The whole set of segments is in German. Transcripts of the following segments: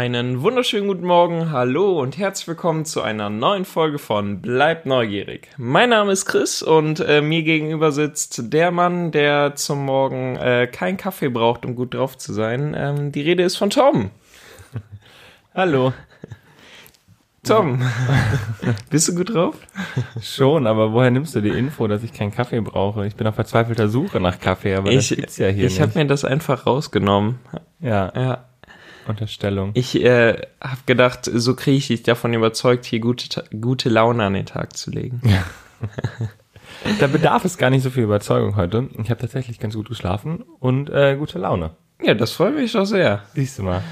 Einen wunderschönen guten Morgen, hallo und herzlich willkommen zu einer neuen Folge von Bleibt neugierig. Mein Name ist Chris und äh, mir gegenüber sitzt der Mann, der zum Morgen äh, keinen Kaffee braucht, um gut drauf zu sein. Ähm, die Rede ist von Tom. Hallo. Tom, bist du gut drauf? Schon, aber woher nimmst du die Info, dass ich keinen Kaffee brauche? Ich bin auf verzweifelter Suche nach Kaffee, aber ich, das gibt's ja hier Ich habe mir das einfach rausgenommen. Ja, Ja, Unterstellung. ich äh, habe gedacht, so kriege ich dich davon überzeugt, hier gute, gute Laune an den Tag zu legen. Da bedarf es gar nicht so viel Überzeugung heute. Ich habe tatsächlich ganz gut geschlafen und äh, gute Laune. Ja, das freut mich doch sehr. Siehst du mal.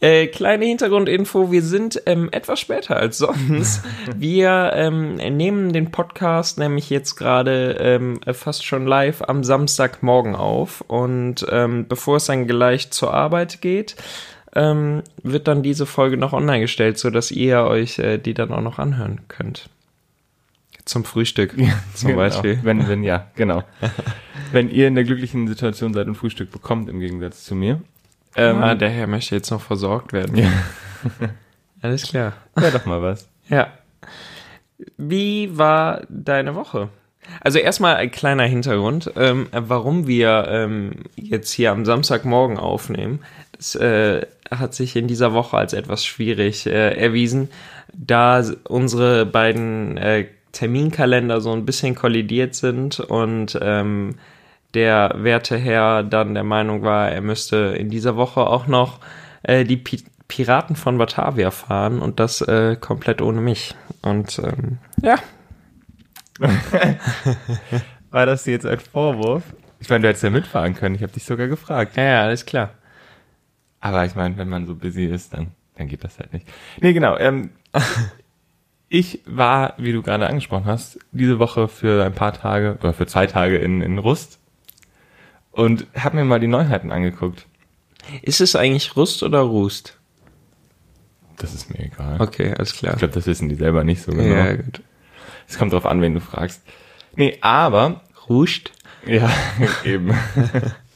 Äh, kleine Hintergrundinfo, wir sind ähm, etwas später als sonst. Wir ähm, nehmen den Podcast nämlich jetzt gerade ähm, fast schon live am Samstagmorgen auf und ähm, bevor es dann gleich zur Arbeit geht, ähm, wird dann diese Folge noch online gestellt, sodass ihr euch äh, die dann auch noch anhören könnt. Zum Frühstück zum Genau. Beispiel. Wenn, wenn, ja, genau. wenn ihr in der glücklichen Situation seid und Frühstück bekommt, im Gegensatz zu mir. Ähm, ah, der Herr möchte jetzt noch versorgt werden. Ja. Alles klar. ja, doch mal was. Ja. Wie war deine Woche? Also erstmal ein kleiner Hintergrund, ähm, warum wir ähm, jetzt hier am Samstagmorgen aufnehmen. Das äh, hat sich in dieser Woche als etwas schwierig äh, erwiesen, da unsere beiden äh, Terminkalender so ein bisschen kollidiert sind und ähm, der werte Herr dann der Meinung war, er müsste in dieser Woche auch noch äh, die Pi Piraten von Batavia fahren und das äh, komplett ohne mich. Und ähm, ja, War das jetzt ein Vorwurf? Ich meine, du hättest ja mitfahren können. Ich habe dich sogar gefragt. ja, ja, alles klar. Aber ich meine, wenn man so busy ist, dann, dann geht das halt nicht. Nee, genau. Ähm, ich war, wie du gerade angesprochen hast, diese Woche für ein paar Tage oder für zwei Tage in, in Rust und habe mir mal die Neuheiten angeguckt. Ist es eigentlich Rust oder Rust? Das ist mir egal. Okay, alles klar. Ich glaube, das wissen die selber nicht so genau. Ja, gut. Es kommt drauf an, wen du fragst. Nee, aber Ruscht? Ja, eben.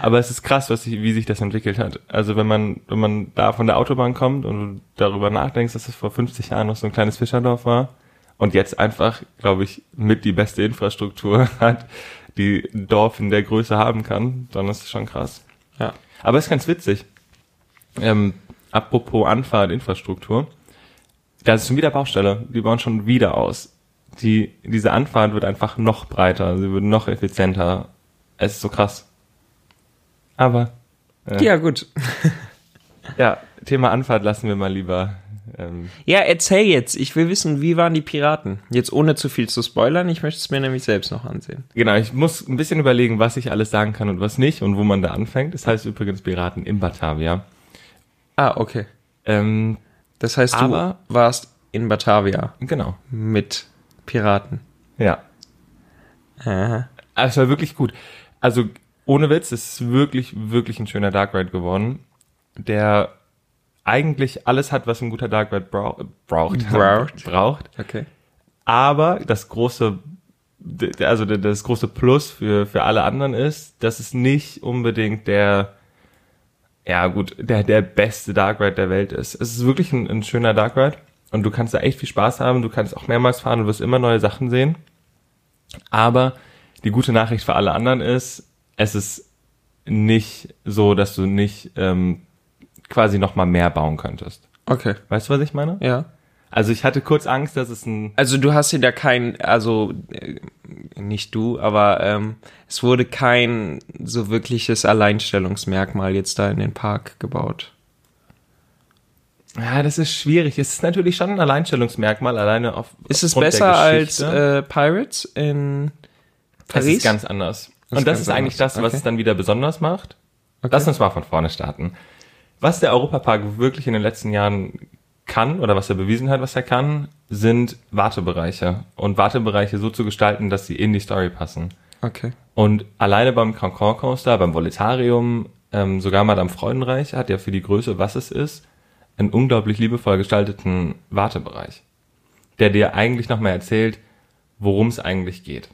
Aber es ist krass, was sich, wie sich das entwickelt hat. Also wenn man, wenn man da von der Autobahn kommt und du darüber nachdenkst, dass es vor 50 Jahren noch so ein kleines Fischerdorf war und jetzt einfach, glaube ich, mit die beste Infrastruktur hat, die ein Dorf in der Größe haben kann, dann ist es schon krass. Ja. Aber es ist ganz witzig. Ähm, apropos Anfahrt, Infrastruktur. Da ist schon wieder Baustelle. Die bauen schon wieder aus. Die, diese Anfahrt wird einfach noch breiter. Sie wird noch effizienter. Es ist so krass. Aber, äh, Ja, gut. ja, Thema Anfahrt lassen wir mal lieber. Ähm, Ja, erzähl jetzt. Ich will wissen, wie waren die Piraten? Jetzt ohne zu viel zu spoilern. Ich möchte es mir nämlich selbst noch ansehen. genau, ich muss ein bisschen überlegen, was ich alles sagen kann und was nicht und wo man da anfängt. Das heißt übrigens Piraten in Batavia. Ah, okay. Ähm, Das heißt, du Aber- warst in Batavia genau. mit Piraten. Ja. Aha. Aber es war wirklich gut. Also ohne Witz, es ist wirklich, wirklich ein schöner Dark Ride geworden, der eigentlich alles hat, was ein guter Dark Ride brau braucht. Braucht. braucht. Okay. Aber das große, also das große Plus für, für alle anderen ist, dass es nicht unbedingt der, ja gut, der, der beste Dark Ride der Welt ist. Es ist wirklich ein, ein schöner Dark Ride und du kannst da echt viel Spaß haben, du kannst auch mehrmals fahren, du wirst immer neue Sachen sehen. Aber die gute Nachricht für alle anderen ist, es ist nicht so, dass du nicht ähm, quasi noch mal mehr bauen könntest. Okay. Weißt du, was ich meine? Ja. Also ich hatte kurz Angst, dass es ein Also du hast dir da kein, also äh, nicht du, aber ähm, es wurde kein so wirkliches Alleinstellungsmerkmal jetzt da in den Park gebaut. Ja, das ist schwierig. Es ist natürlich schon ein Alleinstellungsmerkmal, alleine auf. Ist es besser als äh, Pirates in Es Paris? ist ganz anders. Das Und das ist eigentlich das, was Okay. es dann wieder besonders macht. Okay. Lass uns mal von vorne starten. Was der Europapark wirklich in den letzten Jahren kann oder was er bewiesen hat, was er kann, sind Wartebereiche. Und Wartebereiche so zu gestalten, dass sie in die Story passen. Okay. Und alleine beim Cancan Coaster, beim Voletarium, ähm, sogar Madame Freudenreich hat ja für die Größe, was es ist, einen unglaublich liebevoll gestalteten Wartebereich, der dir eigentlich nochmal erzählt, worum es eigentlich geht.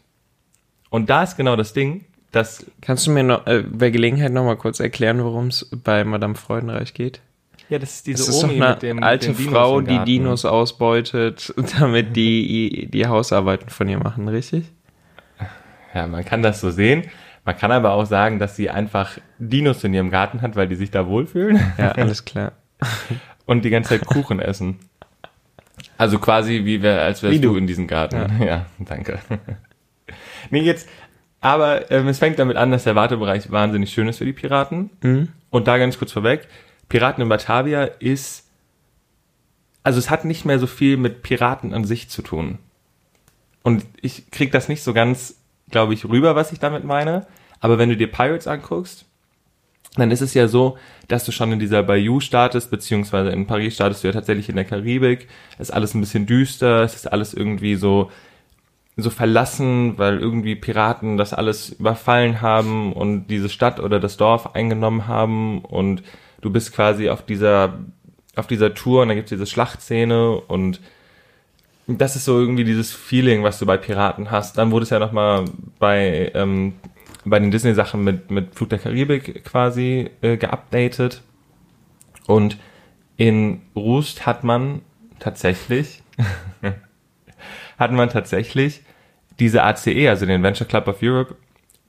Und da ist genau das Ding, dass, Kannst du mir noch, äh, bei Gelegenheit noch mal kurz erklären, worum es bei Madame Freudenreich geht? Ja, das ist diese Das ist Omi eine mit dem alte mit Frau, die. Dinos ausbeutet, damit die die Hausarbeiten von ihr machen, richtig? Ja, man kann das so sehen. Man kann aber auch sagen, dass sie einfach Dinos in ihrem Garten hat, weil die sich da wohlfühlen Ja, alles klar. und die ganze Zeit Kuchen essen. Also quasi wie wär, als wärst Wie du. du. in diesem Garten. Ja, danke. Nee, jetzt, aber ähm, es fängt damit an, dass der Wartebereich wahnsinnig schön ist für die Piraten. Und da ganz kurz vorweg, Piraten in Batavia ist, also es hat nicht mehr so viel mit Piraten an sich zu tun. Und ich krieg das nicht so ganz, glaube ich, rüber, was ich damit meine. Aber wenn du dir Pirates anguckst, dann ist es ja so, dass du schon in dieser Bayou startest, beziehungsweise in Paris startest du ja tatsächlich in der Karibik. Es ist alles ein bisschen düster, es ist alles irgendwie so, so verlassen, weil irgendwie Piraten das alles überfallen haben und diese Stadt oder das Dorf eingenommen haben und du bist quasi auf dieser, auf dieser Tour und dann gibt's diese Schlachtszene und das ist so irgendwie dieses Feeling, was du bei Piraten hast. Dann wurde es ja nochmal bei, ähm, bei den Disney-Sachen mit, mit Flug der Karibik quasi äh, geupdatet. Und in Rust hat man tatsächlich, hat man tatsächlich diese ACE, also den Venture Club of Europe,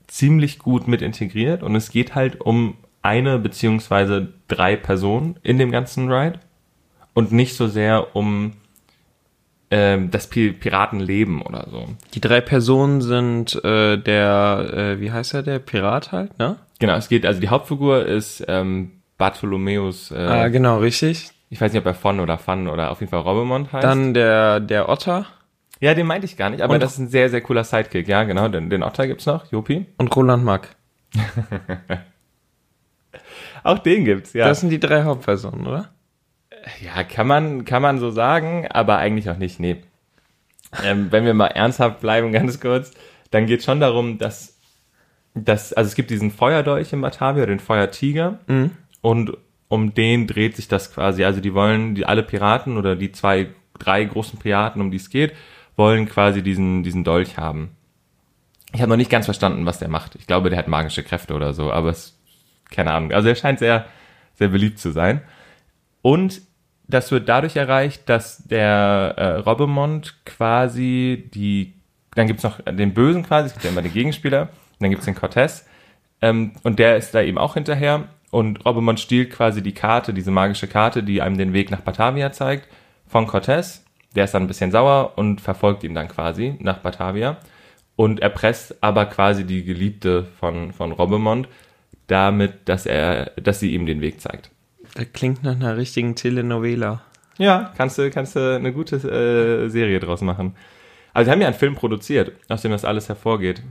ziemlich gut mit integriert. Und es geht halt um eine beziehungsweise drei Personen in dem ganzen Ride und nicht so sehr um ähm, das Pi Piratenleben oder so. Die drei Personen sind äh, der, äh, wie heißt er, der Pirat halt, ne? Genau, es geht, also die Hauptfigur ist ähm, Bartholomäus, äh, Ah, genau, richtig. ich weiß nicht, ob er von oder Fun oder auf jeden Fall Robemont heißt. Dann der, der Otter ja, den meinte ich gar nicht, aber Und- das ist ein sehr, sehr cooler Sidekick. Ja, genau, den, den Otter gibt's noch, Jopi. und Roland Mack. Auch den gibt's, ja. Das sind die drei Hauptpersonen, oder? ja, kann man, kann man so sagen, aber eigentlich auch nicht, nee. Ähm, wenn wir mal ernsthaft bleiben, ganz kurz, dann geht schon darum, dass, dass, also es gibt diesen Feuerdolch in Batavia, den Feuertiger, und um den dreht sich das quasi. Also die wollen, die alle Piraten oder die zwei, drei großen Piraten, um die es geht, wollen quasi diesen, diesen Dolch haben. Ich habe noch nicht ganz verstanden, was der macht. Ich glaube, der hat magische Kräfte oder so, aber es, keine Ahnung. Also er scheint sehr, sehr beliebt zu sein. Und das wird dadurch erreicht, dass der äh, Robemont quasi die, dann gibt's noch den Bösen quasi, es gibt ja immer den Gegenspieler, dann gibt's den Cortez, ähm, und der ist da eben auch hinterher. Und Robemont stiehlt quasi die Karte, diese magische Karte, die einem den Weg nach Batavia zeigt, von Cortez. Der ist dann ein bisschen sauer und verfolgt ihn dann quasi nach Batavia und erpresst aber quasi die Geliebte von, von Robemont damit, dass er, dass sie ihm den Weg zeigt. Das klingt nach einer richtigen Telenovela. Ja, kannst du, kannst du eine gute äh, Serie draus machen. Also, sie haben ja einen Film produziert, aus dem das alles hervorgeht.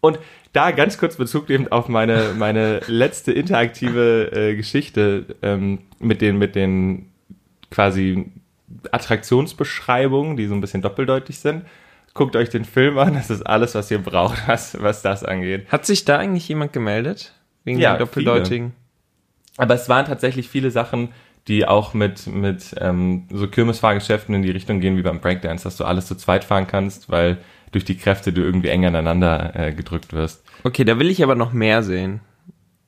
Und da ganz kurz Bezug nehmend auf meine, meine letzte interaktive äh, Geschichte ähm, mit den, mit den quasi Attraktionsbeschreibungen, die so ein bisschen doppeldeutig sind. Guckt euch den Film an, das ist alles, was ihr braucht, was, was das angeht. Hat sich da eigentlich jemand gemeldet? Wegen Ja, der doppeldeutigen? Aber es waren tatsächlich viele Sachen, die auch mit, mit ähm, so Kirmesfahrgeschäften in die Richtung gehen wie beim Breakdance, dass du alles zu zweit fahren kannst, weil durch die Kräfte du irgendwie eng aneinander äh, gedrückt wirst. Okay, da will ich aber noch mehr sehen.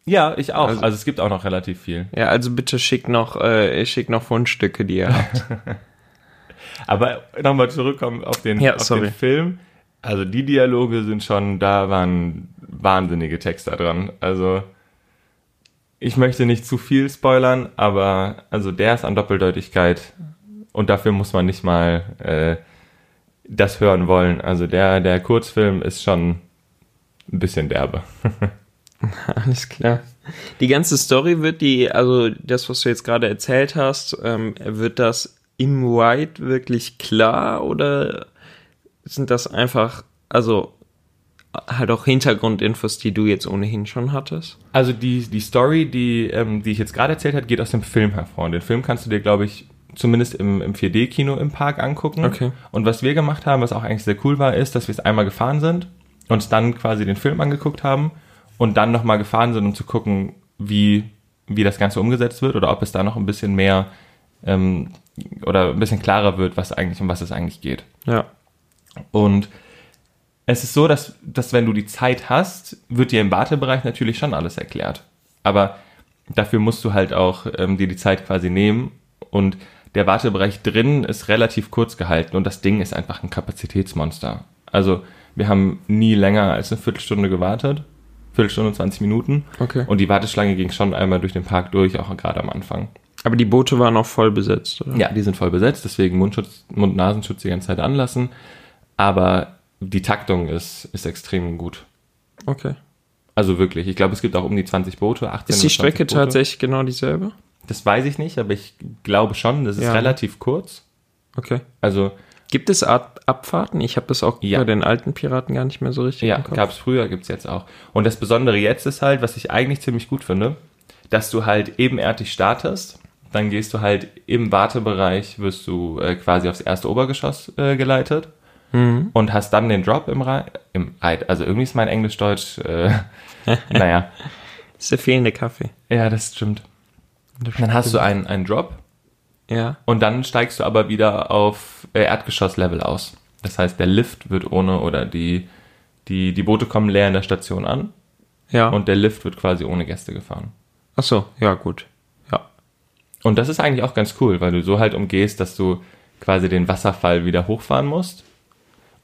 Ja, ich auch. Also- Also, es gibt auch noch relativ viel. Ja, also bitte schick noch, äh, schick noch Fundstücke, die ihr habt. Aber nochmal zurückkommen auf den, Ja, auf den Film. Also die Dialoge sind schon, da waren wahnsinnige Texte dran. Also ich möchte nicht zu viel spoilern, aber also der ist an Doppeldeutigkeit und dafür muss man nicht mal äh, das hören wollen. Also der, der Kurzfilm ist schon ein bisschen derbe. Alles klar. Die ganze Story wird die, also das, was du jetzt gerade erzählt hast, ähm, wird das im Ride wirklich klar oder sind das einfach, also halt auch Hintergrundinfos, die du jetzt ohnehin schon hattest? Also die, die Story, die, ähm, die ich jetzt gerade erzählt habe, geht aus dem Film hervor. Und den Film kannst du dir, glaube ich, zumindest im, im 4D-Kino im Park angucken. Okay. Und was wir gemacht haben, was auch eigentlich sehr cool war, ist, dass wir es einmal gefahren sind, uns dann quasi den Film angeguckt haben und dann nochmal gefahren sind, um zu gucken, wie, wie das Ganze umgesetzt wird oder ob es da noch ein bisschen mehr ähm, oder ein bisschen klarer wird, was eigentlich, um was es eigentlich geht. Ja. Und es ist so, dass, dass wenn du die Zeit hast, wird dir im Wartebereich natürlich schon alles erklärt. Aber dafür musst du halt auch ähm, dir die Zeit quasi nehmen und der Wartebereich drin ist relativ kurz gehalten und das Ding ist einfach ein Kapazitätsmonster. Also wir haben nie länger als eine Viertelstunde gewartet. Viertelstunde, 20 Minuten. Okay. Und die Warteschlange ging schon einmal durch den Park durch, auch gerade am Anfang. Aber die Boote waren auch voll besetzt, oder? Ja, die sind voll besetzt, deswegen Mundschutz, Mund-Nasenschutz die ganze Zeit anlassen. Aber die Taktung ist, ist extrem gut. Okay. Also wirklich. Ich glaube, es gibt auch um die 20 Boote, 18 Ist die oder 20 Strecke Boote. tatsächlich genau dieselbe? Das weiß ich nicht, aber ich glaube schon. Das ist Ja. relativ kurz. Okay. Also Gibt es Art Abfahrten? Ich habe das auch Ja. bei den alten Piraten gar nicht mehr so richtig Ja, gab es früher, gibt's jetzt auch. Und das Besondere jetzt ist halt, was ich eigentlich ziemlich gut finde, dass du halt ebenerdig startest, dann gehst du halt im Wartebereich, wirst du äh, quasi aufs erste Obergeschoss äh, geleitet Mhm. und hast dann den Drop im Reit. Also irgendwie ist mein Englisch-Deutsch, äh, naja. ist der fehlende Kaffee. Ja, das stimmt. Dann hast du einen, einen Drop Ja. und dann steigst du aber wieder auf äh, Erdgeschosslevel aus. Das heißt, der Lift wird ohne oder die, die, die Boote kommen leer in der Station an Ja. und der Lift wird quasi ohne Gäste gefahren. Ach so, ja, gut. Ja. Und das ist eigentlich auch ganz cool, weil du so halt umgehst, dass du quasi den Wasserfall wieder hochfahren musst.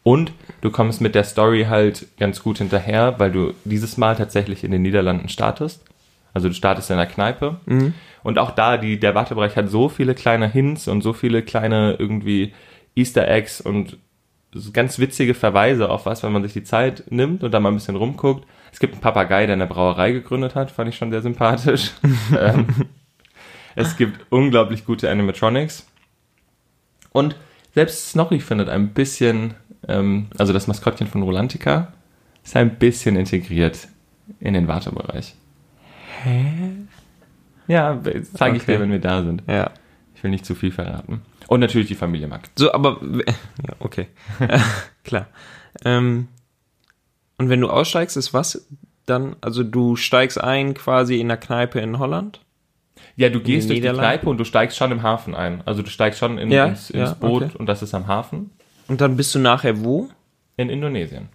Und du kommst mit der Story halt ganz gut hinterher, weil du dieses Mal tatsächlich in den Niederlanden startest. Also du startest in der Kneipe. Und auch da, die, der Wartebereich hat so viele kleine Hints und so viele kleine irgendwie Easter Eggs und ganz witzige Verweise auf was, wenn man sich die Zeit nimmt und da mal ein bisschen rumguckt. Es gibt einen Papagei, der eine Brauerei gegründet hat, fand ich schon sehr sympathisch. ähm, es gibt unglaublich gute Animatronics. Und selbst Snorri findet ein bisschen, ähm, also das Maskottchen von Rolantica, ist ein bisschen integriert in den Wartebereich. Hä? Ja, zeige ich Okay. dir, wenn wir da sind. Ja. Ich will nicht zu viel verraten. Und natürlich die Familie Mack. So, aber ja, okay. Klar. Ähm, und wenn du aussteigst, ist was dann? Also du steigst ein quasi in der Kneipe in Holland? Ja, du gehst durch die? Kneipe und du steigst schon im Hafen ein. Also du steigst schon in, Ja, ins, ins ja, Boot okay. und das ist am Hafen Und dann bist du nachher wo? in Indonesien.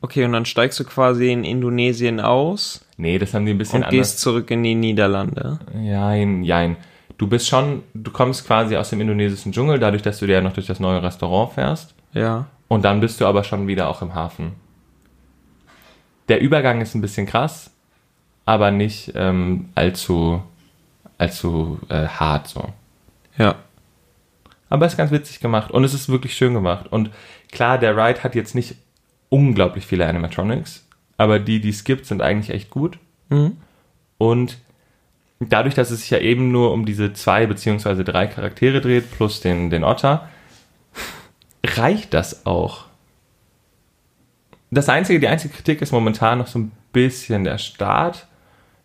Okay, und dann steigst du quasi in Indonesien aus Nee, das haben die ein bisschen und gehst zurück in die Niederlande. Jein, jein. Du bist schon, du kommst quasi aus dem indonesischen Dschungel, dadurch, dass du dir ja noch durch das neue Restaurant fährst. Ja. Und dann bist du aber schon wieder auch im Hafen. Der Übergang ist ein bisschen krass, aber nicht ähm, allzu, allzu äh, hart so. Ja. Aber es ist ganz witzig gemacht und es ist wirklich schön gemacht. Und klar, der Ride hat jetzt nicht unglaublich viele Animatronics, aber die, die es gibt, sind eigentlich echt gut. Mhm. Und dadurch, dass es sich ja eben nur um diese zwei beziehungsweise drei Charaktere dreht, plus den, den Otter, reicht das auch. Das einzige, die einzige Kritik ist momentan noch so ein bisschen der Start.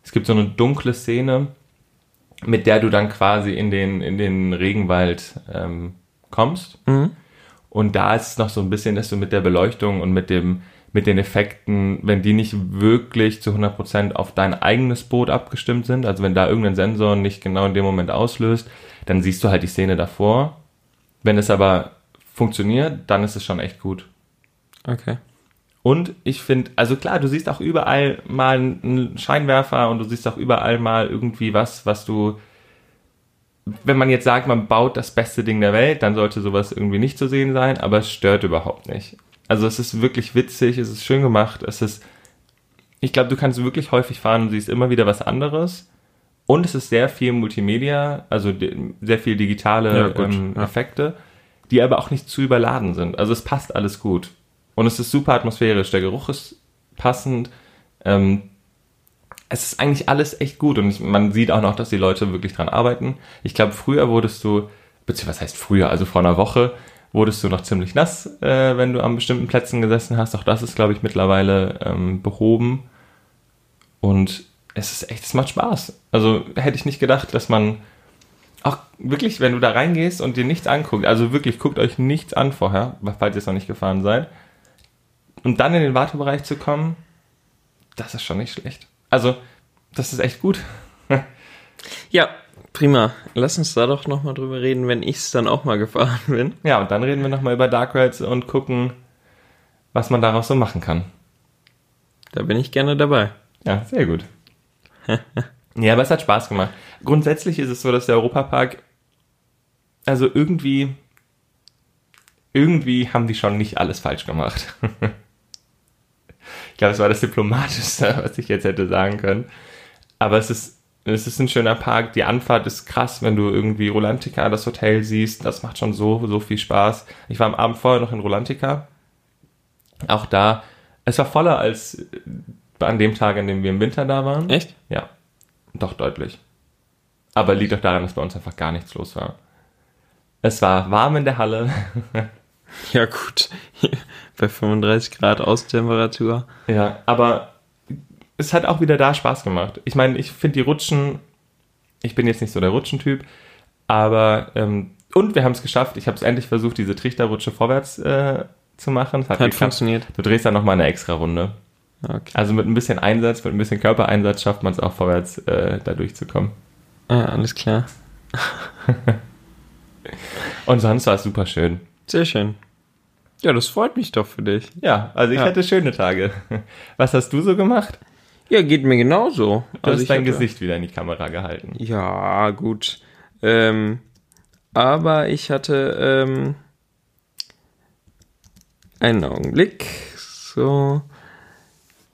Es gibt so eine dunkle Szene, mit der du dann quasi in den, in den Regenwald ähm, kommst. Mhm. Und da ist es noch so ein bisschen, dass du mit der Beleuchtung und mit dem, mit den Effekten, wenn die nicht wirklich zu 100% auf dein eigenes Boot abgestimmt sind, also wenn da irgendein Sensor nicht genau in dem Moment auslöst, dann siehst du halt die Szene davor. Wenn es aber funktioniert, dann ist es schon echt gut. Okay. Und ich finde, also klar, du siehst auch überall mal einen Scheinwerfer und du siehst auch überall mal irgendwie was, was du, wenn man jetzt sagt, man baut das beste Ding der Welt, dann sollte sowas irgendwie nicht zu sehen sein, aber es stört überhaupt nicht. Also es ist wirklich witzig, es ist schön gemacht, es ist, ich glaube, du kannst wirklich häufig fahren und siehst immer wieder was anderes. Und es ist sehr viel Multimedia, also sehr viel digitale Ja, ähm, ja. Effekte, die aber auch nicht zu überladen sind. Also es passt alles gut. Und es ist super atmosphärisch. Der Geruch ist passend. Ähm, es ist eigentlich alles echt gut. Und man sieht auch noch, dass die Leute wirklich dran arbeiten. Ich glaube, früher wurdest du, beziehungsweise was heißt früher, also vor einer Woche, wurdest du noch ziemlich nass, äh, wenn du an bestimmten Plätzen gesessen hast. Auch das ist, glaube ich, mittlerweile ähm, behoben. Und es ist echt, es macht Spaß. Also hätte ich nicht gedacht, dass man auch wirklich, wenn du da reingehst und dir nichts anguckt, also wirklich, guckt euch nichts an vorher, falls ihr es noch nicht gefahren seid, und dann in den Wartebereich zu kommen, das ist schon nicht schlecht. Also, das ist echt gut. Ja, prima. Lass uns da doch nochmal drüber reden, wenn ich es dann auch mal gefahren bin. Ja, und dann reden wir nochmal über Dark Rides und gucken, was man daraus so machen kann. Da bin ich gerne dabei. Ja, sehr gut. Ja, aber es hat Spaß gemacht. Grundsätzlich ist es so, dass der Europapark, also irgendwie, irgendwie haben die schon nicht alles falsch gemacht. ich glaube, es war das Diplomatischste, was ich jetzt hätte sagen können. Aber es ist, es ist ein schöner Park. Die Anfahrt ist krass, wenn du irgendwie Rolantica das Hotel siehst. Das macht schon so, so viel Spaß. Ich war am Abend vorher noch in Rolantica. Auch da, es war voller als an dem Tag, an dem wir im Winter da waren. Echt? Ja, doch deutlich. Aber liegt auch daran, dass bei uns einfach gar nichts los war. Es war warm in der Halle. Ja, gut. Bei 35 Grad Außentemperatur. ja, aber es hat auch wieder da Spaß gemacht. Ich meine, ich finde die Rutschen, ich bin jetzt nicht so der Rutschentyp, aber ähm, und wir haben es geschafft. Ich habe es endlich versucht, diese Trichterrutsche vorwärts äh, zu machen. Es Hat geklappt. funktioniert. Du drehst dann nochmal eine extra Runde. Okay. Also mit ein bisschen Einsatz, mit ein bisschen Körpereinsatz schafft man es auch vorwärts äh, da durchzukommen. Ah, alles klar. Und sonst war es super schön. Sehr schön. Ja, das freut mich doch für dich. Ja, also ich Ja. hatte schöne Tage. Was hast du so gemacht? Ja, geht mir genauso. Du hast ich dein hatte- Gesicht wieder in die Kamera gehalten. Ja, gut. Ähm, aber ich hatte ähm, einen Augenblick. So.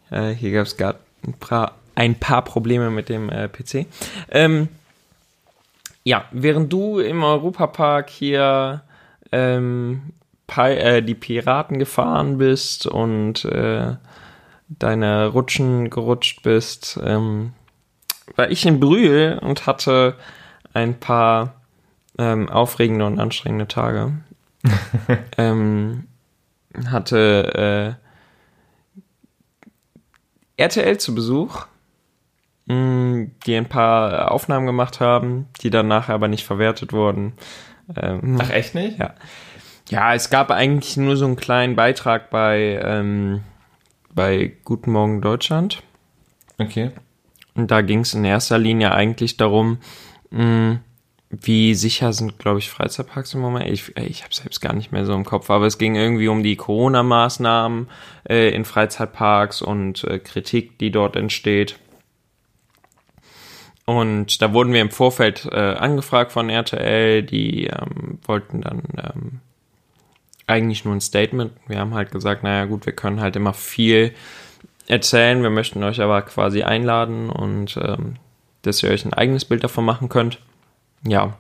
Äh, hier gab es gerade ein paar, ein paar Probleme mit dem äh, PC. Ähm, ja, während du im Europapark hier ähm, Pi äh, die Piraten gefahren bist und äh, deine Rutschen gerutscht bist, ähm, war ich in Brühl und hatte ein paar ähm, aufregende und anstrengende Tage. ähm, hatte äh, RTL zu Besuch, mh, die ein paar Aufnahmen gemacht haben, die dann nachher aber nicht verwertet wurden. Ähm, Ach, echt nicht? ja. Ja, es gab eigentlich nur so einen kleinen Beitrag bei, ähm, bei Guten Morgen Deutschland. Okay. Und da ging es in erster Linie eigentlich darum, mh, wie sicher sind, glaube ich, Freizeitparks im Moment. Ich, äh, ich habe selbst gar nicht mehr so im Kopf, aber es ging irgendwie um die Corona-Maßnahmen äh, in Freizeitparks und äh, Kritik, die dort entsteht. Und da wurden wir im Vorfeld äh, angefragt von RTL, die ähm, wollten dann ähm, eigentlich nur ein Statement. Wir haben halt gesagt, naja gut, wir können halt immer viel erzählen, wir möchten euch aber quasi einladen und ähm, dass ihr euch ein eigenes Bild davon machen könnt. Ja.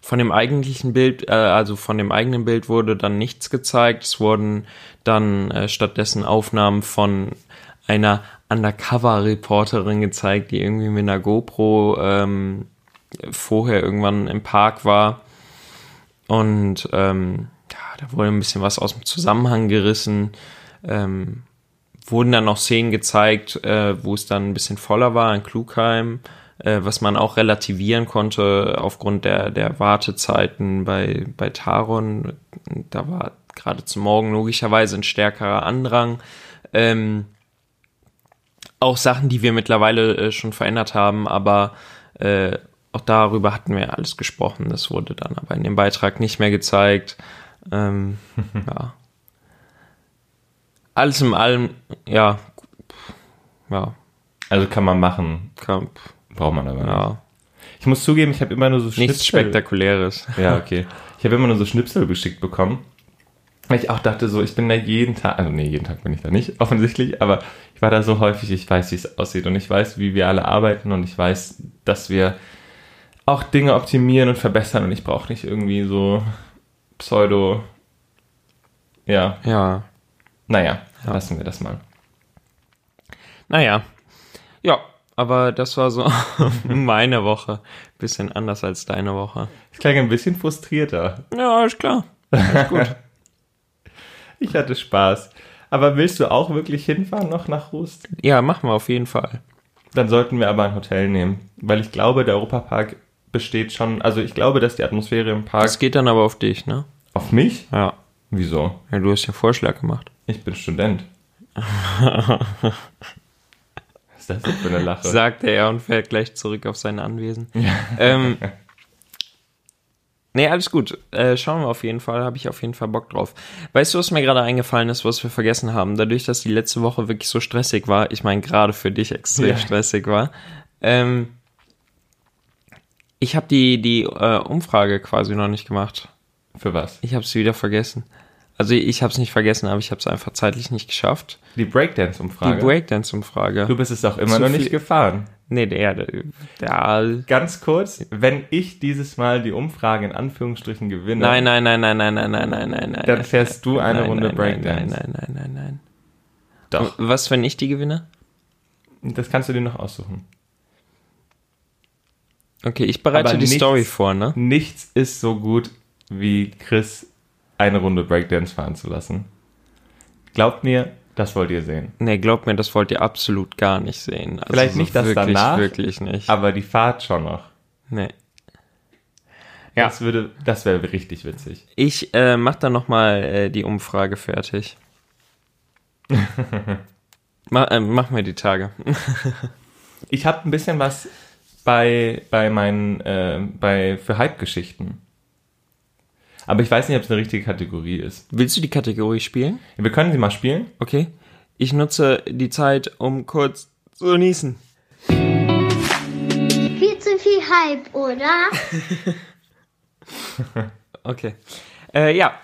Von dem eigentlichen Bild, äh, also von dem eigenen Bild wurde dann nichts gezeigt. Es wurden dann äh, stattdessen Aufnahmen von einer Undercover-Reporterin gezeigt, die irgendwie mit einer GoPro ähm, vorher irgendwann im Park war. Und ähm, ja, da wurde ein bisschen was aus dem Zusammenhang gerissen. Ähm, wurden dann noch Szenen gezeigt, äh, wo es dann ein bisschen voller war in Klugheim, äh, was man auch relativieren konnte aufgrund der, der Wartezeiten bei, bei Taron. Da war gerade zum Morgen logischerweise ein stärkerer Andrang. Ähm, auch Sachen, die wir mittlerweile äh, schon verändert haben, aber äh, auch darüber hatten wir alles gesprochen. Das wurde dann aber in dem Beitrag nicht mehr gezeigt. Ähm, ja. Alles in allem, ja, ja, Also kann man machen, kann, braucht man aber nicht. ja, Ich muss zugeben, ich habe immer nur so nichts Spektakuläres. Ja, okay. Ich habe immer nur so Schnipsel geschickt bekommen. Weil ich auch dachte so, ich bin da jeden Tag, also nee, jeden Tag bin ich da nicht, offensichtlich, aber ich war da so häufig, ich weiß, wie es aussieht und ich weiß, wie wir alle arbeiten und ich weiß, dass wir auch Dinge optimieren und verbessern und ich brauche nicht irgendwie so Pseudo, ja, Ja, naja, Ja. lassen wir das mal. naja, ja, aber das war so meine Woche. Bisschen anders als deine Woche. Ich klang ein bisschen frustrierter. Ja, ist klar. Alles gut. Ich hatte Spaß. Aber willst du auch wirklich hinfahren noch nach Rust? ja, machen wir auf jeden Fall. Dann sollten wir aber ein Hotel nehmen, weil ich glaube, der Europapark besteht schon, also ich glaube, dass die Atmosphäre im Park Das geht dann aber auf dich, ne? auf mich? Ja. Wieso? Ja, du hast ja Vorschlag gemacht. Ich bin Student. Was ist das denn für eine Lache? Sagte er und fährt gleich zurück auf sein Anwesen. ähm, nee, alles gut. Äh, schauen wir auf jeden Fall. Habe ich auf jeden Fall Bock drauf. Weißt du, was mir gerade eingefallen ist, was wir vergessen haben? Dadurch, dass die letzte Woche wirklich so stressig war, ich meine, gerade für dich extrem Ja. stressig war, Ähm, ich habe die, die äh, Umfrage quasi noch nicht gemacht. Für was? Ich habe es wieder vergessen. Also ich habe es nicht vergessen, aber ich habe es einfach zeitlich nicht geschafft. Die Breakdance-Umfrage. Die Breakdance-Umfrage. Du bist es auch immer Zu noch nicht gefahren. Nee, der, der, der Ganz kurz, wenn ich dieses Mal die Umfrage in Anführungsstrichen gewinne, Nein, nein, nein, nein, nein, nein, nein, nein, nein, nein. dann fährst du eine nein, Runde nein, Breakdance. Nein, nein, nein, nein, nein. Doch. Was, wenn ich die gewinne? Das kannst du dir noch aussuchen. Okay, ich bereite Aber die nichts- Story vor, ne? Nichts ist so gut, wie Chris eine Runde Breakdance fahren zu lassen. Glaubt mir, das wollt ihr sehen. Nee, glaubt mir, das wollt ihr absolut gar nicht sehen. Also Vielleicht nicht das wirklich, danach, Wirklich nicht. Aber die Fahrt schon noch. nee. Ja. Das würde, das wäre richtig witzig. Ich äh, mach dann nochmal äh, die Umfrage fertig. mach, äh, mach mir die Tage. Ich habe ein bisschen was bei, bei meinen, äh, bei, für Hype-Geschichten. Aber ich weiß nicht, ob es eine richtige Kategorie ist. Willst du die Kategorie spielen? Wir können sie mal spielen. Okay. Ich nutze die Zeit, um kurz zu niesen. Viel zu viel Hype, oder? Okay. Äh, ja.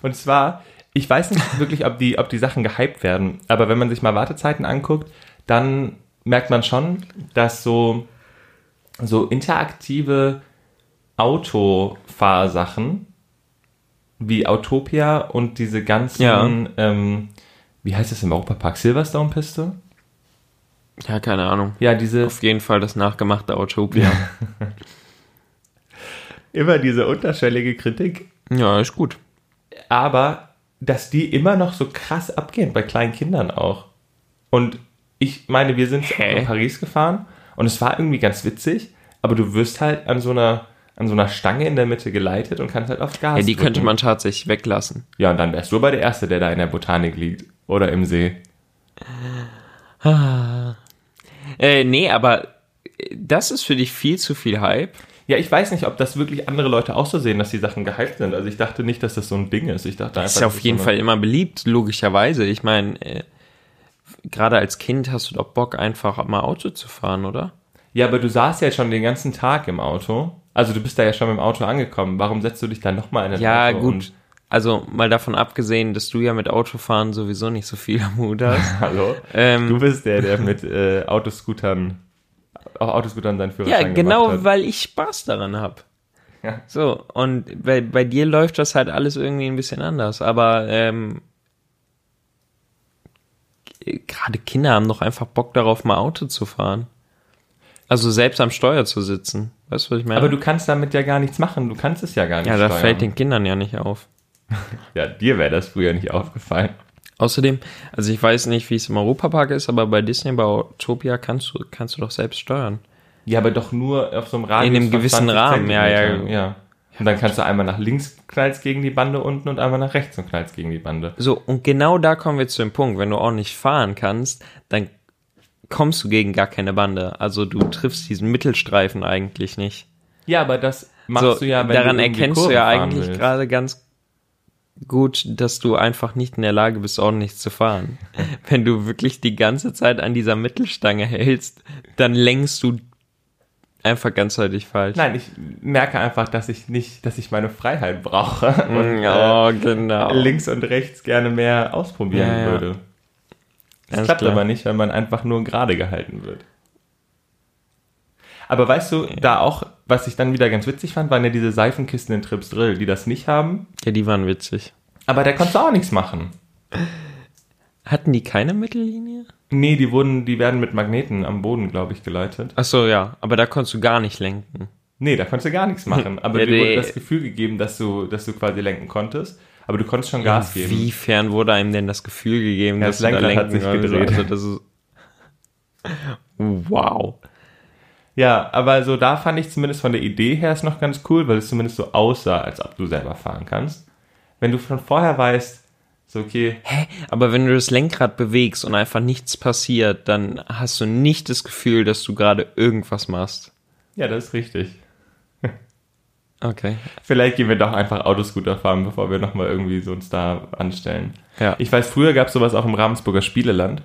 Und zwar, ich weiß nicht wirklich, ob die, ob die Sachen gehypt werden, aber wenn man sich mal Wartezeiten anguckt, dann merkt man schon, dass so, so interaktive Autofahrsachen wie Autopia und diese ganzen, Ja. ähm, wie heißt das im Europapark, Silverstone-Piste? Ja, keine Ahnung. Ja, diese, Auf jeden Fall das nachgemachte Autopia. immer diese unterschwellige Kritik, Ja, ist gut. aber dass die immer noch so krass abgehen, bei kleinen Kindern auch. Und ich meine, wir sind in Paris gefahren und es war irgendwie ganz witzig, aber du wirst halt an so einer, an so einer Stange in der Mitte geleitet und kannst halt auf Gas Ja, die könnte drücken. man tatsächlich weglassen. Ja, und dann wärst du aber der Erste, der da in der Botanik liegt oder im See. Äh, nee, aber äh, das ist für dich viel zu viel Hype. Ja, ich weiß nicht, ob das wirklich andere Leute auch so sehen, dass die Sachen gehypt sind. Also ich dachte nicht, dass das so ein Ding ist. Ich dachte einfach, Ist ja auf jeden so Fall immer beliebt, logischerweise. Ich meine, äh, gerade als Kind hast du doch Bock, einfach mal Auto zu fahren, oder? Ja, aber du saßt ja schon den ganzen Tag im Auto. Also du bist da ja schon mit dem Auto angekommen. Warum setzt du dich dann nochmal in ein Ja, Auto? gut. und- Also mal davon abgesehen, dass du ja mit Autofahren sowieso nicht so viel am Hut hast. Hallo? Ähm, Du bist der, der mit äh, Autoscootern, auf Autoscootern seinen ja, Führerschein genau, gemacht hat. weil ich Spaß daran habe. Ja. So, und bei, bei dir läuft das halt alles irgendwie ein bisschen anders. Aber ähm, gerade Kinder haben doch einfach Bock darauf, mal Auto zu fahren. Also selbst am Steuer zu sitzen. Weißt du, was ich meine? Aber du kannst damit ja gar nichts machen. Du kannst es ja gar nicht ja, da steuern. fällt den Kindern ja nicht auf. Ja, dir wäre das früher nicht aufgefallen. Außerdem, also ich weiß nicht, wie es im Europapark ist, aber bei Disney, bei Autopia kannst du, kannst du doch selbst steuern. Ja, aber doch nur auf so einem Radius In einem gewissen 20 Rahmen, ja, ja. Ja. Und dann kannst du einmal nach links knallst gegen die Bande unten und einmal nach rechts und knallst gegen die Bande. So, und genau da kommen wir zu dem Punkt, wenn du auch nicht fahren kannst, dann kommst du gegen gar keine Bande. Also du triffst diesen Mittelstreifen eigentlich nicht. Ja, aber das machst so, du ja, wenn daran du erkennst du Kurven ja fahren eigentlich willst. gerade ganz gut, dass du einfach nicht in der Lage bist, ordentlich zu fahren. Wenn du wirklich die ganze Zeit an dieser Mittelstange hältst, dann lenkst du einfach ganzheitlich falsch. Nein, ich merke einfach, dass ich nicht, dass ich meine Freiheit brauche und oh, äh, genau. links und rechts gerne mehr ausprobieren Ja, ja. würde. Das Ganz klappt klar. aber nicht, wenn man einfach nur gerade gehalten wird. Aber weißt du, da auch, was ich dann wieder ganz witzig fand, waren ja diese Seifenkisten in Trips Drill, die das nicht haben. Ja, die waren witzig. Aber da konntest du auch nichts machen. Hatten die keine Mittellinie? Nee, die wurden, die werden mit Magneten am Boden, glaube ich, geleitet. Ach so, ja, aber da konntest du gar nicht lenken. Nee, da konntest du gar nichts machen. Aber Ja, dir wurde das Gefühl gegeben, dass du, dass du quasi lenken konntest. Aber du konntest schon Gas geben. Inwiefern wurde einem denn das Gefühl gegeben, Ja, dass das da Lenkrad hat sich gedreht. Also das ist wow. Ja, aber so da fand ich zumindest von der Idee her es noch ganz cool, weil es zumindest so aussah, als ob du selber fahren kannst. Wenn du von vorher weißt, so okay, Hä? Aber wenn du das Lenkrad bewegst und einfach nichts passiert, dann hast du nicht das Gefühl, dass du gerade irgendwas machst. ja, das ist richtig. Okay. Vielleicht gehen wir doch einfach Autoscooter fahren, bevor wir nochmal irgendwie so uns da anstellen. Ja. Ich weiß, früher gab es sowas auch im Ravensburger Spieleland.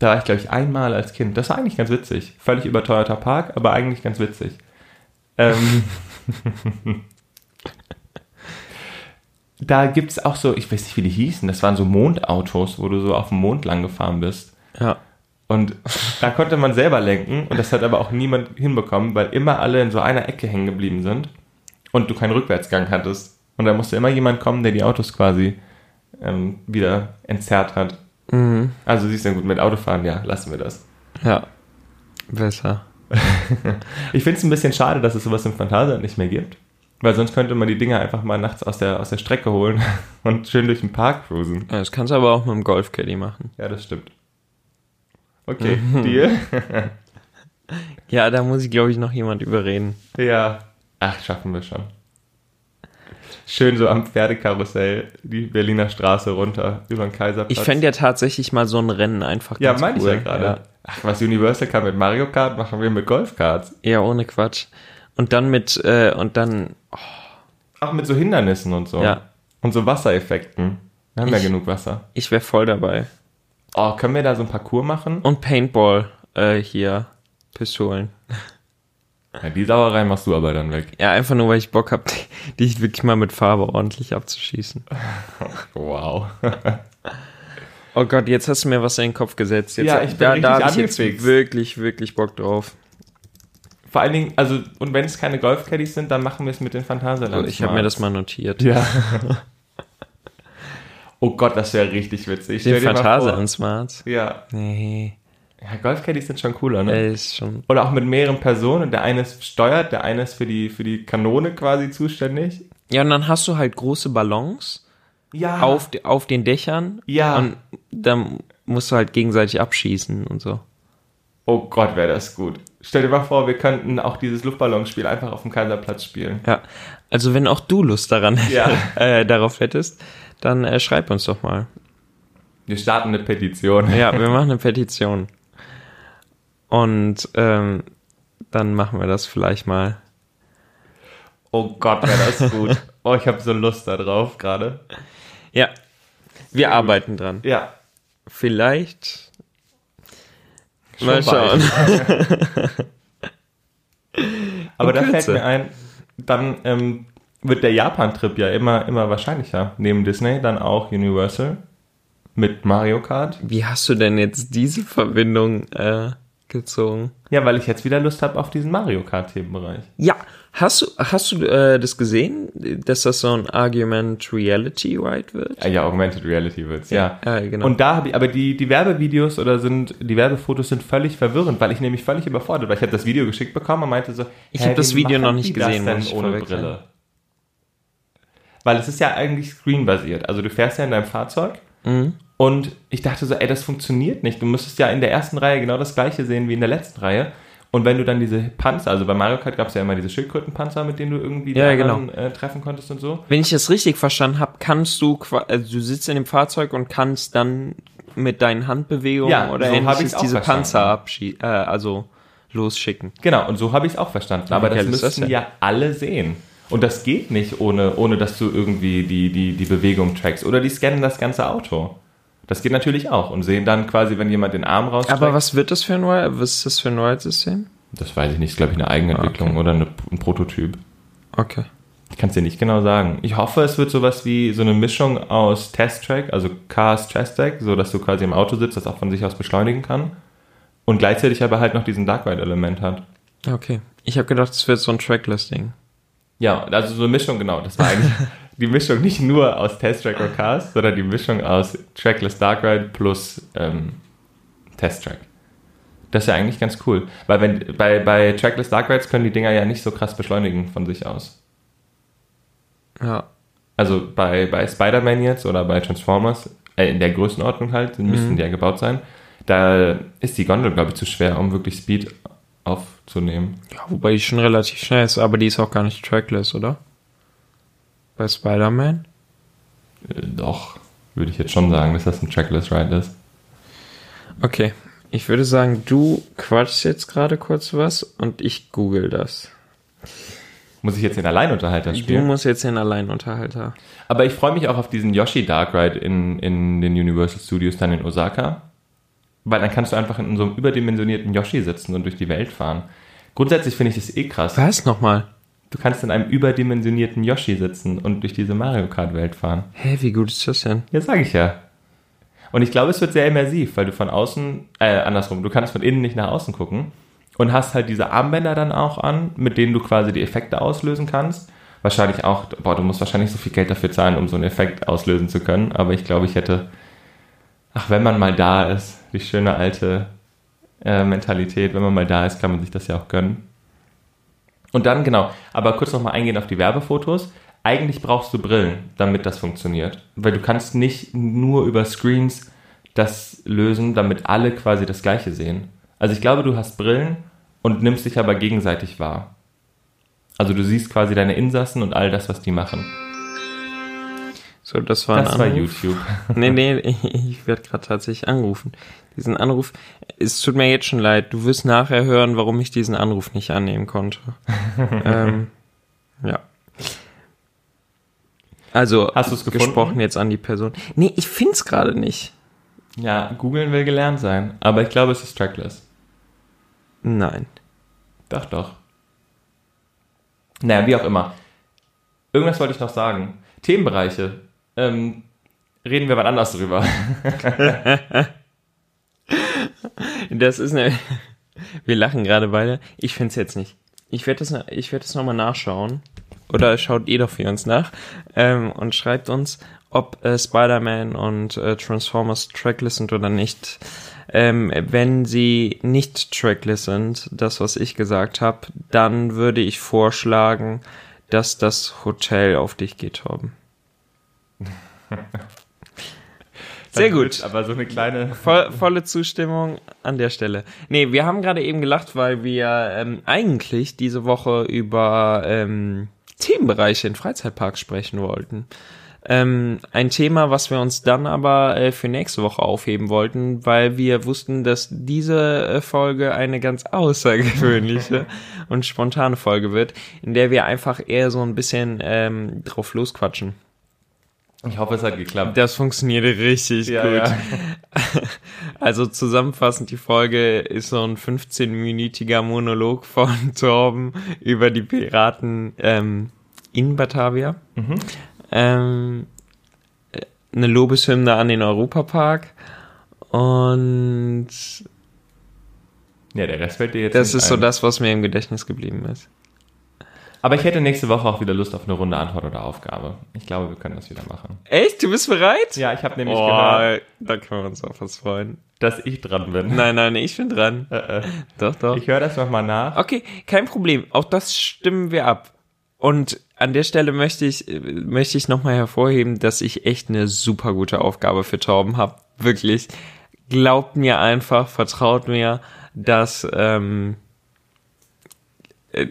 Da war ich, glaube ich, einmal als Kind. Das war eigentlich ganz witzig. Völlig überteuerter Park, aber eigentlich ganz witzig. Ähm, da gibt es auch so, ich weiß nicht, wie die hießen, das waren so Mondautos, wo du so auf dem Mond lang gefahren bist. Ja. Und da konnte man selber lenken und das hat aber auch niemand hinbekommen, weil immer alle in so einer Ecke hängen geblieben sind und du keinen Rückwärtsgang hattest. Und da musste immer jemand kommen, der die Autos quasi ähm, wieder entzerrt hat. Mhm. Also siehst du gut, mit Autofahren, ja, lassen wir das. Ja. Besser. Ich finde es ein bisschen schade, dass es sowas im Phantasialand nicht mehr gibt. Weil sonst könnte man die Dinger einfach mal nachts aus der, aus der Strecke holen und schön durch den Park cruisen. Ja, Das kannst du aber auch mit dem Golfcaddy machen. Ja, das stimmt. Okay, Deal? Ja, da muss ich, glaube ich, noch jemand überreden. Ja. Ach, schaffen wir schon. Schön so am Pferdekarussell die Berliner Straße runter über den Kaiserplatz. Ich fände ja tatsächlich mal so ein Rennen einfach Ja, ganz meine ich cool. ja gerade. Ach, was Universal kann mit Mario Kart, machen wir mit Golfkarts. Ja. ja, ohne Quatsch. Und dann mit, äh, und dann, Auch mit so Hindernissen und so. Ja. Und so Wassereffekten. Wir haben ja Ich- genug Wasser. ich wäre voll dabei. Oh, können wir da so ein Parcours machen? Und Paintball, äh, hier, Pistolen. Ja, die Sauerei machst du aber dann weg. Ja, einfach nur, weil ich Bock habe, die, die wirklich mal mit Farbe ordentlich abzuschießen. Wow. Oh Gott, jetzt hast du mir was in den Kopf gesetzt. Jetzt, Ja, ich bin da, da habe ich jetzt wirklich, wirklich Bock drauf. Vor allen Dingen, also, und wenn es keine Golfcaddies sind, dann machen wir es mit den Phantasialand. Ich habe mir das mal notiert. Ja. oh Gott, das wäre richtig witzig. Den Phantasialand Smarts. Ja. Nee, Ja, Golfcaddies sind schon cooler, ne? der ist schon. Oder auch mit mehreren Personen. Der eine ist steuert, der eine ist für die, für die Kanone quasi zuständig. Ja, und dann hast du halt große Ballons Ja. auf, auf den Dächern. Ja. Und dann musst du halt gegenseitig abschießen und so. Oh Gott, wäre das gut. Stell dir mal vor, wir könnten auch dieses Luftballonspiel einfach auf dem Kaiserplatz spielen. Ja. Also wenn auch du Lust daran Ja. äh, darauf hättest, dann äh, schreib uns doch mal. Wir starten eine Petition. Ja, wir machen eine Petition. Und ähm, dann machen wir das vielleicht mal. Oh Gott, wäre das gut. Oh, ich habe so Lust da drauf gerade. Ja, wir arbeiten dran. Ja. Vielleicht. Schon Mal schauen. Aber In da fällt mir ein, dann ähm, wird der Japan-Trip ja immer, immer wahrscheinlicher. Neben Disney dann auch Universal mit Mario Kart. Wie hast du denn jetzt diese Verbindung äh, gezogen? Ja, weil ich jetzt wieder Lust habe auf diesen Mario Kart-Themenbereich. Ja, hast du, hast du äh, das gesehen, dass das so ein Argument Reality Ride wird? Ja, Augmented Reality wird's, ja. Ja, genau. Und da habe ich, aber die, die Werbevideos oder sind, die Werbefotos sind völlig verwirrend, weil ich nämlich völlig überfordert war. Ich habe das Video geschickt bekommen und meinte so, Ich hä, hab das Video noch nicht die das gesehen, denn ohne Brille. Weil es ist ja eigentlich screenbasiert. Also du fährst ja in deinem Fahrzeug Mhm. und ich dachte so, ey, das funktioniert nicht. Du müsstest ja in der ersten Reihe genau das gleiche sehen wie in der letzten Reihe. Und wenn du dann diese Panzer, also bei Mario Kart gab es ja immer diese Schildkrötenpanzer, mit denen du irgendwie die Ja, genau. anderen, äh, treffen konntest und so. Wenn ich das richtig verstanden habe, kannst du, also du sitzt in dem Fahrzeug und kannst dann mit deinen Handbewegungen Ja, oder so ähnliches diese verstanden. Panzer abschießen, äh, also losschicken. Genau, und so habe ich es auch verstanden. Aber Wie das ist das ja alle sehen. Und das geht nicht, ohne, ohne dass du irgendwie die, die, die Bewegung trackst. Oder die scannen das ganze Auto. Das geht natürlich auch und sehen dann quasi, wenn jemand den Arm rausstreckt. Aber was wird das für ein Ride? Was ist das für ein Ride-System? Das weiß ich nicht, ist glaube ich eine Eigenentwicklung Okay. oder eine, ein Prototyp. Okay. Ich kann es dir nicht genau sagen. Ich hoffe, es wird sowas wie so eine Mischung aus Test-Track, also Cars Test-Track, so dass du quasi im Auto sitzt, das auch von sich aus beschleunigen kann. Und gleichzeitig aber halt noch diesen Dark Ride-Element hat. Okay. Ich habe gedacht, es wird so ein Trackless-Ding. Ja, also so eine Mischung, genau. Das war eigentlich die Mischung nicht nur aus Test Track und Cars, sondern die Mischung aus Trackless Dark Ride plus ähm, Test Track. Das ist ja eigentlich ganz cool. Weil wenn bei, bei Trackless Dark Rides können die Dinger ja nicht so krass beschleunigen von sich aus. Ja. Also bei, bei Spider-Man jetzt oder bei Transformers, äh, in der Größenordnung halt, müssten die ja gebaut sein, da ist die Gondel, glaube ich, zu schwer, um wirklich Speed aufzunehmen. ja. Wobei die schon relativ schnell ist, aber die ist auch gar nicht trackless, oder? Bei Spider-Man? Äh, doch, würde ich jetzt schon sagen, dass das ein Trackless Ride ist. Okay. Ich würde sagen, du quatschst jetzt gerade kurz was und ich google das. Muss ich jetzt den Alleinunterhalter Du spielen? musst jetzt den Alleinunterhalter. Aber ich freue mich auch auf diesen Yoshi Dark Ride in, in den Universal Studios dann in Osaka. Weil dann kannst du einfach in so einem überdimensionierten Yoshi sitzen und durch die Welt fahren. Grundsätzlich finde ich das eh krass. Was nochmal? Du kannst in einem überdimensionierten Yoshi sitzen und durch diese Mario Kart Welt fahren. Hä, wie gut ist das denn? Ja, sage ich ja. Und ich glaube, es wird sehr immersiv, weil du von außen, äh, andersrum, du kannst von innen nicht nach außen gucken und hast halt diese Armbänder dann auch an, mit denen du quasi die Effekte auslösen kannst. Wahrscheinlich auch, boah, du musst wahrscheinlich so viel Geld dafür zahlen, um so einen Effekt auslösen zu können, aber ich glaube, ich hätte, ach, wenn man mal da ist, die schöne alte äh, Mentalität, wenn man mal da ist, kann man sich das ja auch gönnen. Und dann, genau, aber kurz nochmal eingehen auf die Werbefotos. Eigentlich brauchst du Brillen, damit das funktioniert. Weil du kannst nicht nur über Screens das lösen, damit alle quasi das Gleiche sehen. Also ich glaube, du hast Brillen und nimmst dich aber gegenseitig wahr. Also du siehst quasi deine Insassen und all das, was die machen. So, das war Das ein war Anruf. YouTube. Nee, nee, ich werde gerade tatsächlich angerufen. Diesen Anruf, es tut mir jetzt schon leid, du wirst nachher hören, warum ich diesen Anruf nicht annehmen konnte. ähm, ja. Also, Hast du's gefunden? gesprochen jetzt an die Person. Nee, ich find's gerade nicht. Ja, googeln will gelernt sein. Aber ich glaube, es ist trackless. Nein. Doch, doch. Naja, wie auch immer. Irgendwas wollte ich noch sagen. Themenbereiche. Ähm, reden wir mal anders drüber. Das ist eine. Wir lachen gerade beide. Ich find's jetzt nicht. Ich werde das, ich werde das nochmal nachschauen. Oder schaut ihr doch für uns nach. Ähm, und schreibt uns, ob äh, Spider-Man und äh, Transformers trackless sind oder nicht. Ähm, wenn sie nicht trackless sind, das, was ich gesagt habe, dann würde ich vorschlagen, dass das Hotel auf dich geht, Torben. Sehr gut. Aber so eine kleine. Voll, volle Zustimmung an der Stelle. Nee, wir haben gerade eben gelacht, weil wir ähm, eigentlich diese Woche über ähm, Themenbereiche in Freizeitparks sprechen wollten. Ähm, ein Thema, was wir uns dann aber äh, für nächste Woche aufheben wollten, weil wir wussten, dass diese äh, Folge eine ganz außergewöhnliche und spontane Folge wird, in der wir einfach eher so ein bisschen ähm, drauf losquatschen. Ich hoffe, es hat geklappt. Das funktioniert richtig Ja, gut. ja. Also zusammenfassend, die Folge ist so ein 15-minütiger Monolog von Torben über die Piraten ähm, in Batavia. Mhm. Ähm, äh, eine Lobeshymne an den Europapark. Und Ja, der Rest fällt dir jetzt das ist so ein. das, was mir im Gedächtnis geblieben ist. Aber ich hätte nächste Woche auch wieder Lust auf eine Runde Antwort oder Aufgabe. Ich glaube, wir können das wieder machen. Echt? Du bist bereit? Ja, ich habe nämlich Oh, gehört, da können wir uns auf was freuen. dass ich dran bin. Nein, nein, ich bin dran. Äh, äh. Doch, doch. Ich höre das nochmal nach. Okay, kein Problem. Auch das stimmen wir ab. Und an der Stelle möchte ich, möchte ich nochmal hervorheben, dass ich echt eine super gute Aufgabe für Torben habe. Wirklich. Glaubt mir einfach, vertraut mir, dass, ähm, äh,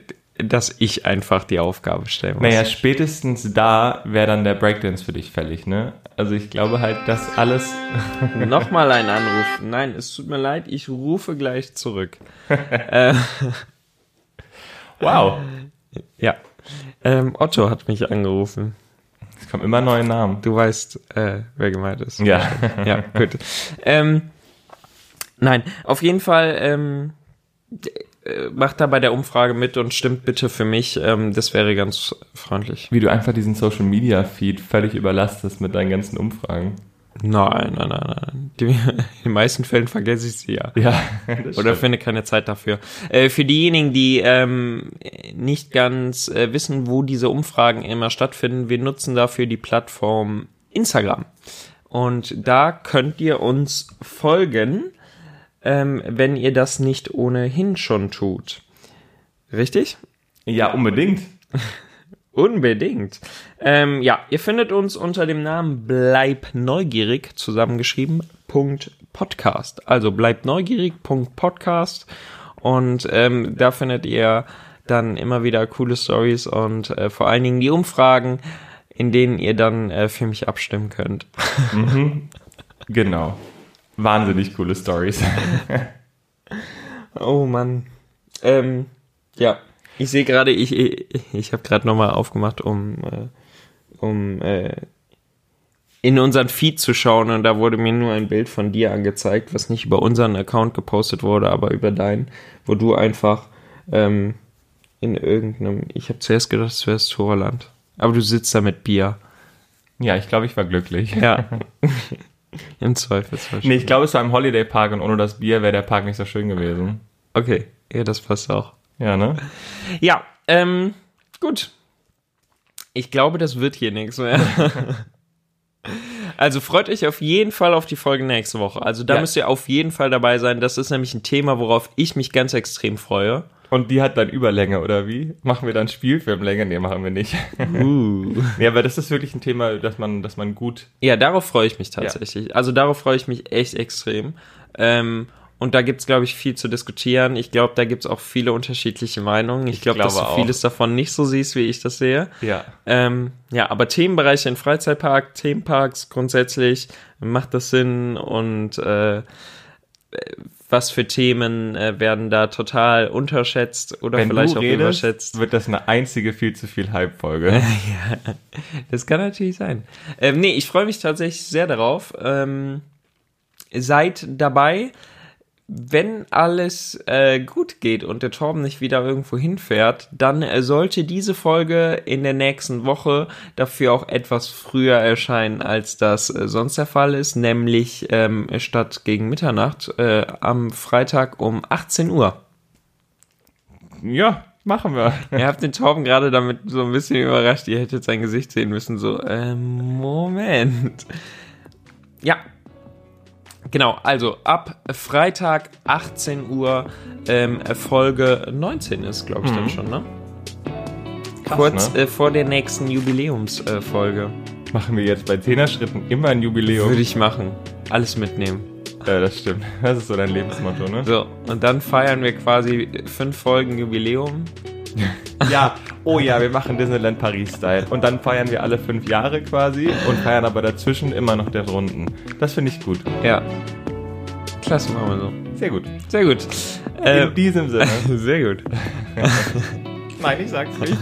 dass ich einfach die Aufgabe stellen muss. Naja, spätestens da wäre dann der Breakdance für dich fällig, ne? Also ich glaube halt, dass alles... Nochmal ein Anruf. Nein, es tut mir leid, ich rufe gleich zurück. äh, Wow. ja. Ähm, Otto hat mich angerufen. Es kommen immer neue Namen. Du weißt, äh, wer gemeint ist. Ja. ja, gut. Ähm, nein, auf jeden Fall ähm, äh, macht da bei der Umfrage mit und stimmt bitte für mich. Ähm, das wäre ganz freundlich. Wie du einfach diesen Social Media Feed völlig überlastest mit deinen ganzen Umfragen. Nein, nein, nein, nein. Die, in den meisten Fällen vergesse ich sie ja. Ja. Oder finde keine Zeit dafür. Äh, für diejenigen, die ähm, nicht ganz äh, wissen, wo diese Umfragen immer stattfinden, wir nutzen dafür die Plattform Instagram. Und da könnt ihr uns folgen, ähm, wenn ihr das nicht ohnehin schon tut. Richtig? ja, unbedingt. Unbedingt. Ähm, ja, ihr findet uns unter dem Namen Bleib neugierig zusammengeschrieben Podcast. Also bleibt neugierig Podcast und ähm, da findet ihr dann immer wieder coole Stories und äh, vor allen Dingen die Umfragen, in denen ihr dann äh, für mich abstimmen könnt. Genau. Wahnsinnig coole Stories. Oh Mann. Ähm, ja, ich sehe gerade, ich, ich, ich habe gerade nochmal aufgemacht, um, äh, um äh, in unseren Feed zu schauen und da wurde mir nur ein Bild von dir angezeigt, was nicht über unseren Account gepostet wurde, aber über deinen, wo du einfach ähm, in irgendeinem, ich habe zuerst gedacht, es wäre das Torland, aber du sitzt da mit Bier. Ja, ich glaube, ich war glücklich. Ja. Im Zweifelsfall. Nee, ich glaube, es war im Holiday Park und ohne das Bier wäre der Park nicht so schön gewesen. Okay, ja, das passt auch. Ja, ne? Ja, ähm, gut. Ich glaube, das wird hier nichts mehr. Also freut euch auf jeden Fall auf die Folge nächste Woche. Also da Ja. müsst ihr auf jeden Fall dabei sein. Das ist nämlich ein Thema, worauf ich mich ganz extrem freue. Und die hat dann Überlänge, oder wie? Machen wir dann Spielfilmlänge? Nee, machen wir nicht. Uh. Ja, aber das ist wirklich ein Thema, das man, das man gut. Ja, darauf freue ich mich tatsächlich. Also darauf freue ich mich echt extrem. Ähm, und da gibt's glaube ich, viel zu diskutieren. Ich glaube, da gibt's auch viele unterschiedliche Meinungen. Ich, glaube, dass du auch. vieles davon nicht so siehst, wie ich das sehe. Ja. Ähm, ja, aber Themenbereiche in Freizeitpark, Themenparks grundsätzlich, macht das Sinn und äh, was für Themen äh, werden da total unterschätzt oder Wenn vielleicht auch redest, überschätzt? wird das eine einzige viel zu viel Hype-Folge. Das kann natürlich sein. Ähm, nee, ich freue mich tatsächlich sehr darauf. Ähm, seid dabei. Wenn alles äh, gut geht und der Torben nicht wieder irgendwo hinfährt, dann äh, sollte diese Folge in der nächsten Woche dafür auch etwas früher erscheinen, als das äh, sonst der Fall ist, nämlich ähm, statt gegen Mitternacht äh, am Freitag um 18 Uhr. ja, machen wir. Ihr habt den Torben gerade damit so ein bisschen überrascht. Ihr hättet sein Gesicht sehen müssen. So, ähm, Moment. Ja. Genau, also ab Freitag 18 Uhr ähm, Folge 19 ist, glaube ich, dann schon, ne? Krass, Kurz ne? äh, vor der nächsten Jubiläumsfolge. Äh. Machen wir jetzt bei 10er Schritten immer ein Jubiläum. Würde ich machen. Alles mitnehmen. Ja, das stimmt. Das ist so dein Lebensmotto, ne? So, und dann feiern wir quasi fünf Folgen Jubiläum. Ja, oh ja, wir machen Disneyland Paris-Style. Und dann feiern wir alle fünf Jahre quasi und feiern aber dazwischen immer noch der Runden. Das finde ich gut. Ja. Klasse, machen wir so. Sehr gut. Sehr gut. Äh, In diesem Sinne. sehr gut. Nein, ich sag's nicht.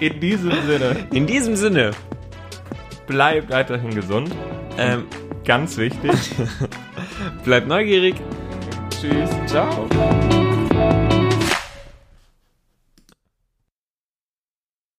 In diesem Sinne, In diesem Sinne, bleibt weiterhin gesund. ähm, Ganz wichtig. bleibt neugierig. Tschüss. Ciao.